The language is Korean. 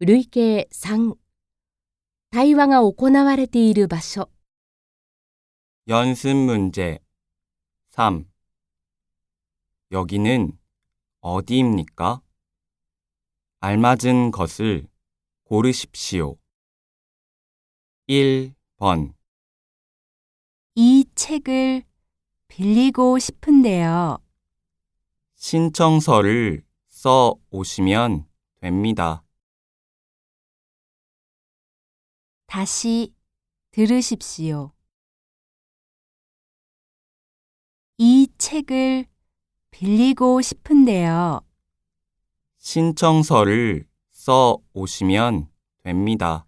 累計3対話が行われている場所 연습 문제 3. 여기는 어디입니까? 알맞은 것을 고르십시오. 1번, 이 책을 빌리고 싶은데요. 신청서를 써 오시면 됩니다. 다시 들으십시오. 이 책을 빌리고 싶은데요. 신청서를 써 오시면 됩니다.